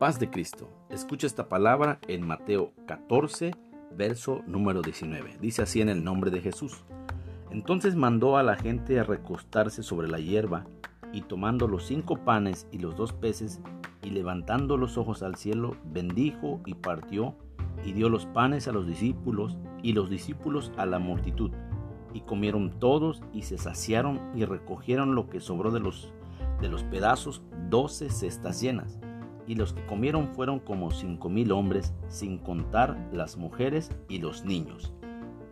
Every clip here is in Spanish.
paz de Cristo. Escucha esta palabra en Mateo 14, verso número 19. Dice así en el nombre de Jesús. Entonces mandó a la gente a recostarse sobre la hierba y tomando los cinco panes y los dos peces y levantando los ojos al cielo, bendijo y partió y dio los panes a los discípulos y los discípulos a la multitud. Y comieron todos y se saciaron y recogieron lo que sobró de los, de los pedazos, doce cestas llenas. Y los que comieron fueron como cinco mil hombres, sin contar las mujeres y los niños.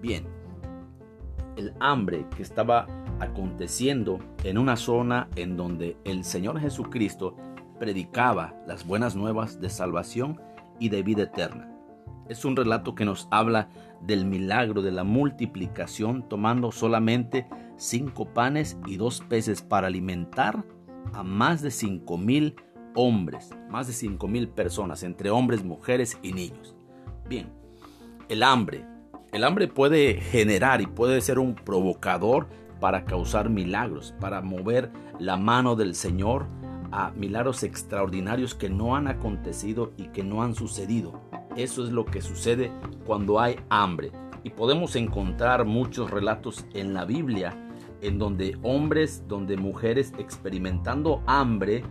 Bien, el hambre que estaba aconteciendo en una zona en donde el Señor Jesucristo predicaba las buenas nuevas de salvación y de vida eterna. Es un relato que nos habla del milagro de la multiplicación tomando solamente cinco panes y dos peces para alimentar a más de cinco mil hombres, más de cinco mil personas, entre hombres, mujeres y niños. Bien, el hambre. El hambre puede generar y puede ser un provocador para causar milagros, para mover la mano del Señor a milagros extraordinarios que no han acontecido y que no han sucedido. Eso es lo que sucede cuando hay hambre. Y podemos encontrar muchos relatos en la Biblia en donde hombres, donde mujeres experimentando hambre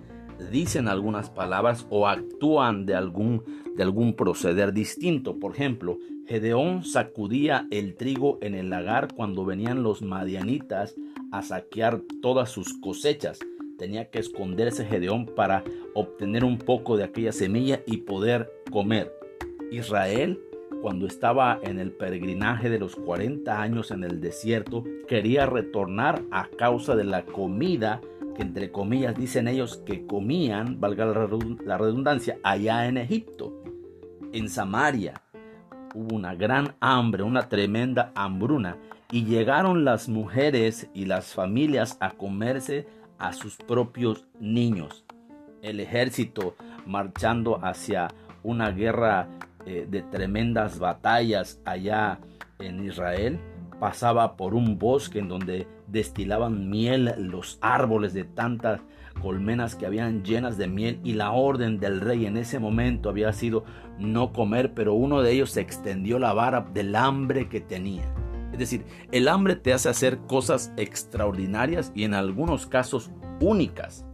dicen algunas palabras o actúan de algún, de algún proceder distinto. Por ejemplo, Gedeón sacudía el trigo en el lagar cuando venían los madianitas a saquear todas sus cosechas. Tenía que esconderse Gedeón para obtener un poco de aquella semilla y poder comer. Israel, cuando estaba en el peregrinaje de los 40 años en el desierto, quería retornar a causa de la comida que entre comillas dicen ellos que comían, valga la redundancia, allá en Egipto. En Samaria hubo una gran hambre, una tremenda hambruna, y llegaron las mujeres y las familias a comerse a sus propios niños. El ejército marchando hacia una guerra eh, de tremendas batallas allá en Israel, pasaba por un bosque en donde destilaban miel los árboles de tantas colmenas que habían llenas de miel y la orden del rey en ese momento había sido no comer, pero uno de ellos se extendió la vara del hambre que tenía. Es decir, el hambre te hace hacer cosas extraordinarias y en algunos casos únicas.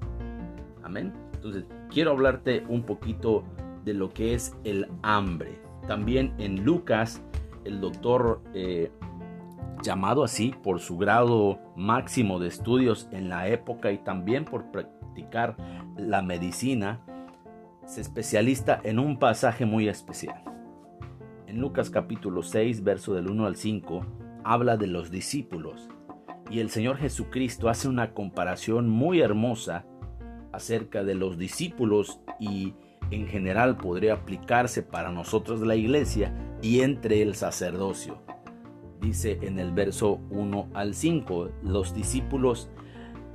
Amén. Entonces, quiero hablarte un poquito de lo que es el hambre. También en Lucas, el doctor, eh, llamado así por su grado máximo de estudios en la época y también por practicar la medicina, se especialista en un pasaje muy especial. En Lucas capítulo 6, verso del 1 al 5, habla de los discípulos y el Señor Jesucristo hace una comparación muy hermosa acerca de los discípulos y en general podría aplicarse para nosotros la iglesia y entre el sacerdocio. Dice en el verso 1 al 5, los discípulos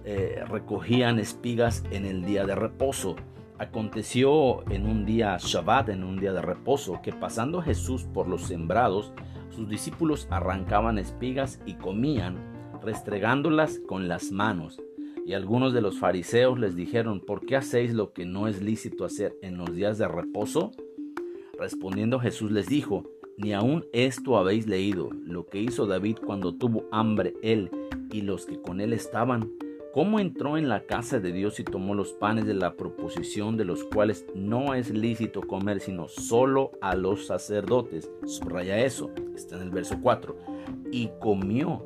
eh, recogían espigas en el día de reposo. Aconteció en un día Shabbat, en un día de reposo, que pasando Jesús por los sembrados, sus discípulos arrancaban espigas y comían, restregándolas con las manos y algunos de los fariseos les dijeron, ¿por qué hacéis lo que no es lícito hacer en los días de reposo? Respondiendo Jesús les dijo, ni aun esto habéis leído, lo que hizo David cuando tuvo hambre él y los que con él estaban, cómo entró en la casa de Dios y tomó los panes de la proposición de los cuales no es lícito comer sino solo a los sacerdotes. Subraya eso, está en el verso 4. Y comió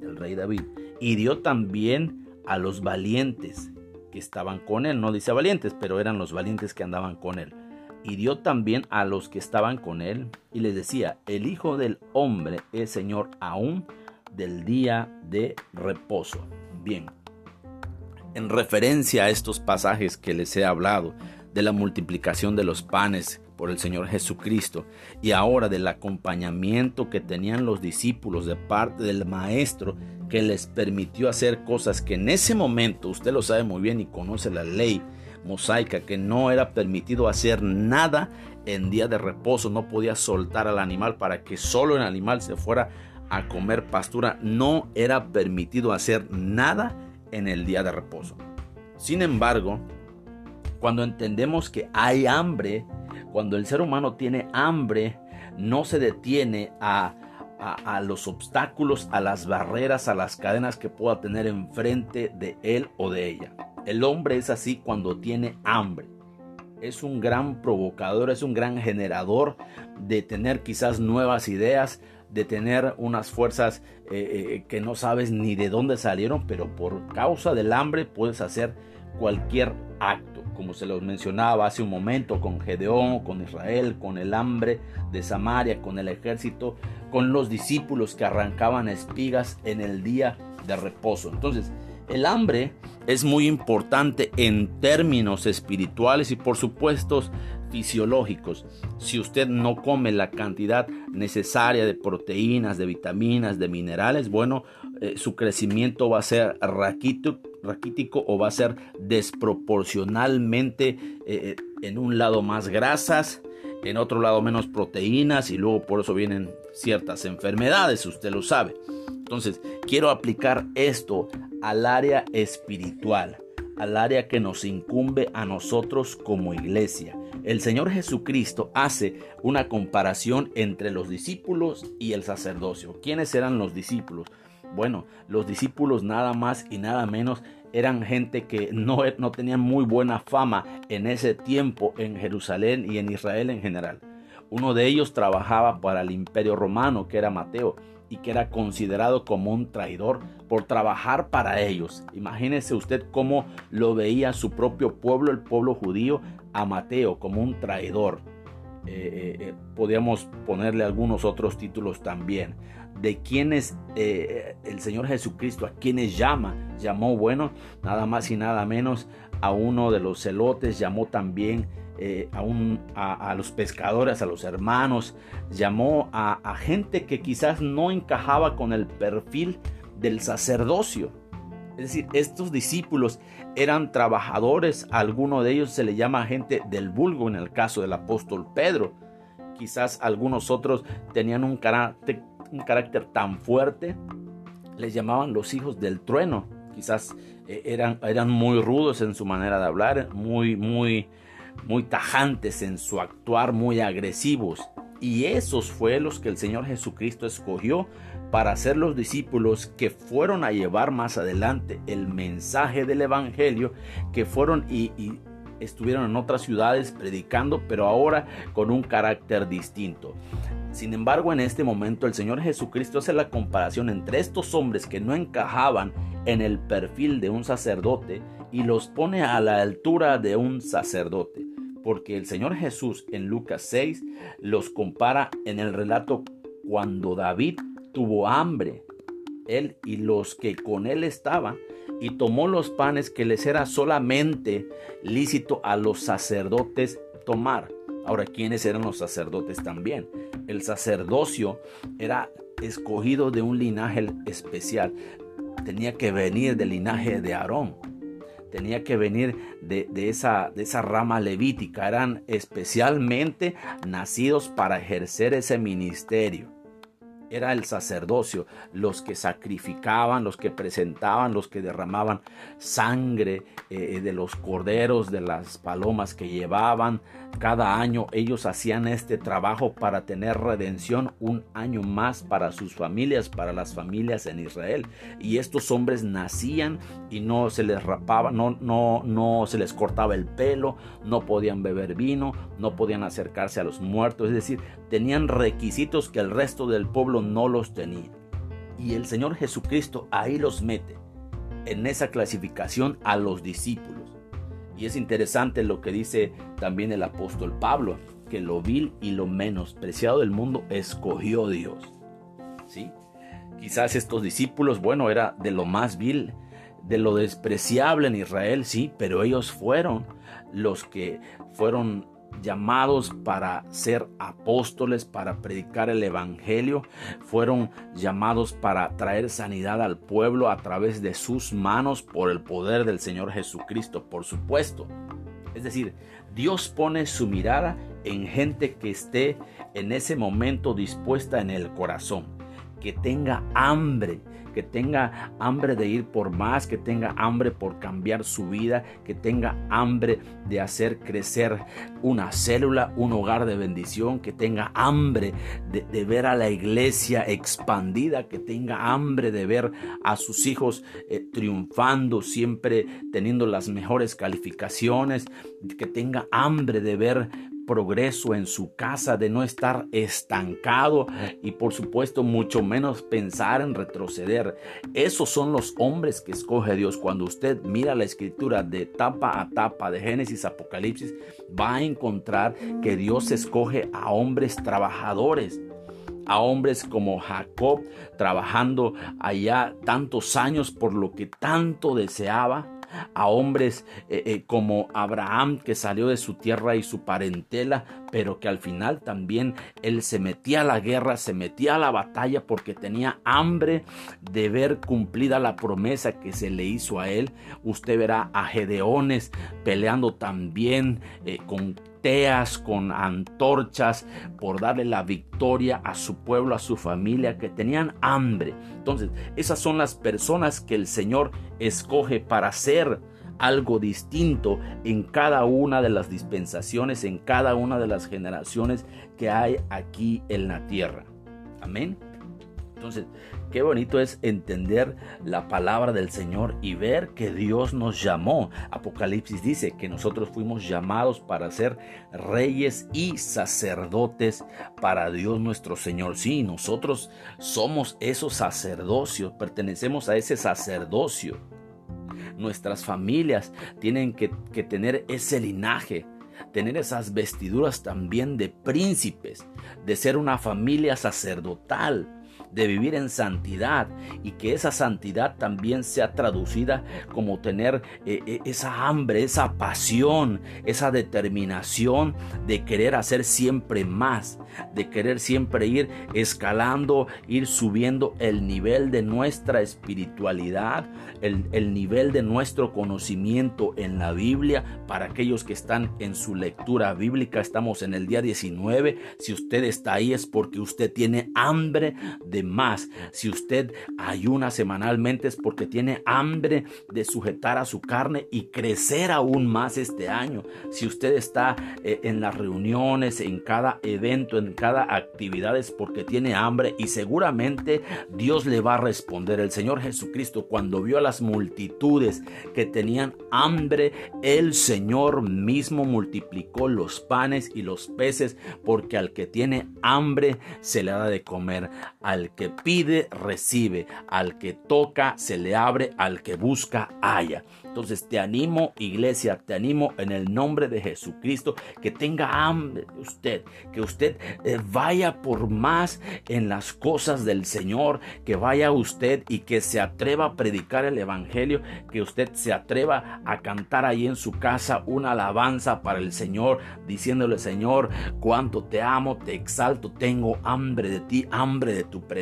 el rey David y dio también a los valientes que estaban con él. No dice valientes, pero eran los valientes que andaban con él. Y dio también a los que estaban con él y les decía, el Hijo del Hombre es Señor aún del día de reposo. Bien, en referencia a estos pasajes que les he hablado, de la multiplicación de los panes por el Señor Jesucristo y ahora del acompañamiento que tenían los discípulos de parte del Maestro que les permitió hacer cosas que en ese momento, usted lo sabe muy bien y conoce la ley mosaica, que no era permitido hacer nada en día de reposo, no podía soltar al animal para que solo el animal se fuera a comer pastura, no era permitido hacer nada en el día de reposo. Sin embargo, Cuando entendemos que hay hambre, cuando el ser humano tiene hambre, no se detiene a, a, los obstáculos, a las barreras, a las cadenas que pueda tener enfrente de él o de ella. El hombre es así cuando tiene hambre. Es un gran provocador, es un gran generador de tener quizás nuevas ideas, de tener unas fuerzas eh, eh, que no sabes ni de dónde salieron, pero por causa del hambre puedes hacer cualquier acto, como se los mencionaba hace un momento con Gedeón, con Israel, con el hambre de Samaria, con el ejército, con los discípulos que arrancaban espigas en el día de reposo. Entonces, el hambre es muy importante en términos espirituales y por supuesto fisiológicos. Si usted no come la cantidad necesaria de proteínas, de vitaminas, de minerales, bueno, eh, su crecimiento va a ser raquítico, o va a ser desproporcionalmente eh, eh, en un lado más grasas, en otro lado menos proteínas y luego por eso vienen ciertas enfermedades, usted lo sabe. Entonces, quiero aplicar esto al área espiritual, al área que nos incumbe a nosotros como iglesia. El Señor Jesucristo hace una comparación entre los discípulos y el sacerdocio. ¿Quiénes eran los discípulos? Bueno, los discípulos nada más y nada menos eran gente que no, no tenían muy buena fama en ese tiempo en Jerusalén y en Israel en general. Uno de ellos trabajaba para el imperio romano, que era Mateo, y que era considerado como un traidor por trabajar para ellos. Imagínese usted cómo lo veía su propio pueblo, el pueblo judío, a Mateo como un traidor. Eh, eh, eh, podríamos ponerle algunos otros títulos también de quienes el Señor Jesucristo, a quienes llama, llamó, bueno, nada más y nada menos a uno de los celotes, llamó también a, a, los pescadores, a los hermanos, llamó a, a gente que quizás no encajaba con el perfil del sacerdocio. Es decir, estos discípulos eran trabajadores, a alguno de ellos se le llama gente del vulgo en el caso del apóstol Pedro. Quizás algunos otros tenían un carácter, un carácter tan fuerte, les llamaban los hijos del trueno. Quizás eh, eran, eran muy rudos en su manera de hablar, muy, muy, muy tajantes en su actuar, muy agresivos. Y esos fue los que el Señor Jesucristo escogió para ser los discípulos que fueron a llevar más adelante el mensaje del Evangelio, que fueron y, estuvieron en otras ciudades predicando, pero ahora con un carácter distinto. Sin embargo, en este momento el Señor Jesucristo hace la comparación entre estos hombres que no encajaban en el perfil de un sacerdote y los pone a la altura de un sacerdote. Porque el Señor Jesús en Lucas 6 los compara en el relato cuando David tuvo hambre, él y los que con él estaban, y tomó los panes que les era solamente lícito a los sacerdotes tomar. Ahora, ¿quiénes eran los sacerdotes también? El sacerdocio era escogido de un linaje especial. Tenía que venir del linaje de Aarón. Tenía que venir de, esa, de esa rama levítica. Eran especialmente nacidos para ejercer ese ministerio era el sacerdocio, los que sacrificaban, los que presentaban, los que derramaban sangre eh, de los corderos, de las palomas que llevaban. Cada año ellos hacían este trabajo para tener redención un año más para sus familias, para las familias en Israel. Y estos hombres nacían y no se les rapaba, no, no, no se les cortaba el pelo, no podían beber vino, no podían acercarse a los muertos. Es decir, tenían requisitos que el resto del pueblo no los tenía. Y el Señor Jesucristo ahí los mete, en esa clasificación a los discípulos. Y es interesante lo que dice también el apóstol Pablo, que lo vil y lo menospreciado del mundo escogió Dios. ¿Sí? Quizás estos discípulos, bueno, era de lo más vil, de lo despreciable en Israel, sí, pero ellos fueron los que fueron llamados para ser apóstoles, para predicar el Evangelio, fueron llamados para traer sanidad al pueblo a través de sus manos por el poder del Señor Jesucristo, por supuesto. Es decir, Dios pone su mirada en gente que esté en ese momento dispuesta en el corazón, que tenga hambre, que tenga hambre de ir por más, que tenga hambre por cambiar su vida, que tenga hambre de hacer crecer una célula, un hogar de bendición, que tenga hambre de, ver a la iglesia expandida, que tenga hambre de ver a sus hijos eh, triunfando, siempre teniendo las mejores calificaciones, que tenga hambre de ver progreso en su casa, de no estar estancado y por supuesto mucho menos pensar en retroceder. Esos son los hombres que escoge Dios. Cuando usted mira la escritura de tapa a tapa, de Génesis, Apocalipsis, va a encontrar que Dios escoge a hombres trabajadores a hombres como Jacob trabajando allá tantos años por lo que tanto deseaba, a hombres eh, eh, como Abraham que salió de su tierra y su parentela, pero que al final también él se metía a la guerra, se metía a la batalla porque tenía hambre de ver cumplida la promesa que se le hizo a él. Usted verá a Gedeones peleando también eh, con con antorchas por darle la victoria a su pueblo, a su familia, que tenían hambre. Entonces, esas son las personas que el Señor escoge para hacer algo distinto en cada una de las dispensaciones, en cada una de las generaciones que hay aquí en la tierra. Amén. Entonces, qué bonito es entender la palabra del Señor y ver que Dios nos llamó. Apocalipsis dice que nosotros fuimos llamados para ser reyes y sacerdotes para Dios nuestro Señor. Sí, nosotros somos esos sacerdocios, pertenecemos a ese sacerdocio. Nuestras familias tienen que, que tener ese linaje tener esas vestiduras también de príncipes, de ser una familia sacerdotal, de vivir en santidad y que esa santidad también sea traducida como tener eh, eh, esa hambre, esa pasión, esa determinación de querer hacer siempre más, de querer siempre ir escalando, ir subiendo el nivel de nuestra espiritualidad, el, el nivel de nuestro conocimiento en la Biblia. Para aquellos que están en su lectura bíblica, estamos en el día 19. Si usted está ahí es porque usted tiene hambre de más. Si usted ayuna semanalmente es porque tiene hambre de sujetar a su carne y crecer aún más este año. Si usted está eh, en las reuniones, en cada evento, en cada actividad es porque tiene hambre y seguramente Dios le va a responder. El Señor Jesucristo cuando vio a las multitudes que tenían hambre, el Señor mismo multiplicó los panes y los peces porque al que tiene hambre se le da de comer. Al que pide, recibe. Al que toca, se le abre. Al que busca, haya. Entonces te animo, iglesia, te animo en el nombre de Jesucristo, que tenga hambre de usted, que usted eh, vaya por más en las cosas del Señor, que vaya usted y que se atreva a predicar el Evangelio, que usted se atreva a cantar ahí en su casa una alabanza para el Señor, diciéndole, Señor, cuánto te amo, te exalto, tengo hambre de ti, hambre de tu presencia,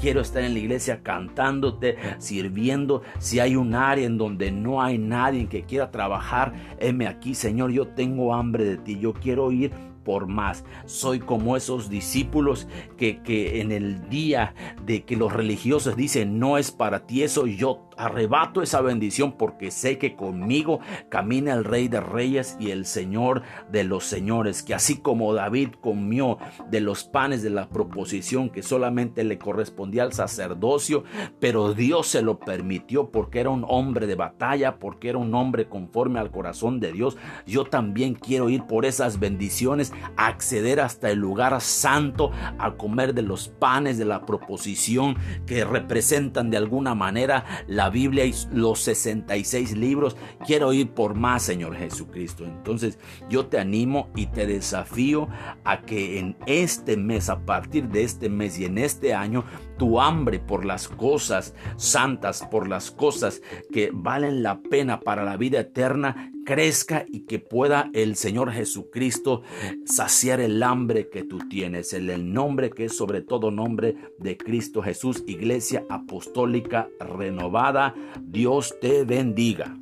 quiero estar en la iglesia cantándote, sirviendo, si hay un área en donde no hay nadie que quiera trabajar, heme aquí, Señor, yo tengo hambre de ti, yo quiero ir por más. Soy como esos discípulos que, que, en el día de que los religiosos dicen no es para ti eso, yo arrebato esa bendición porque sé que conmigo camina el Rey de Reyes y el Señor de los Señores, que así como David comió de los panes de la proposición que solamente le correspondía al sacerdocio, pero Dios se lo permitió porque era un hombre de batalla, porque era un hombre conforme al corazón de Dios. Yo también quiero ir por esas bendiciones, acceder hasta el lugar santo, a comer de los panes de la proposición que representan de alguna manera Biblia y los 66 libros. Quiero ir por más, Señor Jesucristo. Entonces yo te animo y te desafío a que en este mes, a partir de este mes y en este año, tu hambre por las cosas santas, por las cosas que valen la pena para la vida eterna, crezca y que pueda el Señor Jesucristo saciar el hambre que tú tienes, en el nombre que es sobre todo nombre de Cristo Jesús, Iglesia Apostólica Renovada. Dios te bendiga.